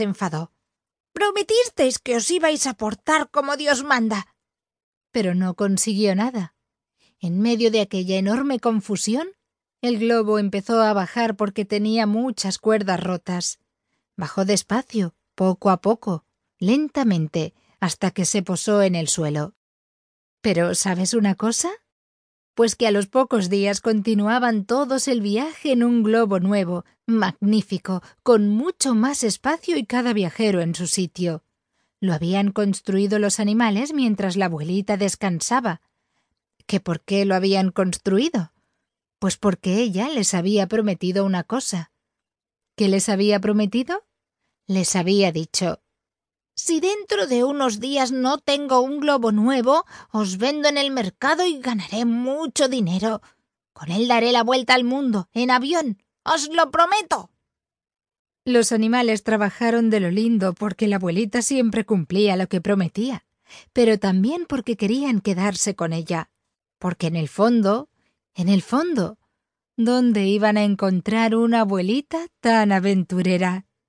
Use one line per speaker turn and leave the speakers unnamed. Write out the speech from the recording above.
se enfadó. Prometisteis que os ibais a portar como Dios manda. Pero no consiguió nada. En medio de aquella enorme confusión, el globo empezó a bajar porque tenía muchas cuerdas rotas. Bajó despacio, poco a poco, lentamente, hasta que se posó en el suelo. Pero ¿sabes una cosa? Pues que a los pocos días continuaban todos el viaje en un globo nuevo, magnífico, con mucho más espacio y cada viajero en su sitio. Lo habían construido los animales mientras la abuelita descansaba. ¿Qué por qué lo habían construido? Pues porque ella les había prometido una cosa. ¿Qué les había prometido? Les había dicho Si dentro de unos días no tengo un globo nuevo, os vendo en el mercado y ganaré mucho dinero. Con él daré la vuelta al mundo, en avión. ¡Os lo prometo! Los animales trabajaron de lo lindo porque la abuelita siempre cumplía lo que prometía, pero también porque querían quedarse con ella, porque en el fondo, en el fondo, ¿dónde iban a encontrar una abuelita tan aventurera?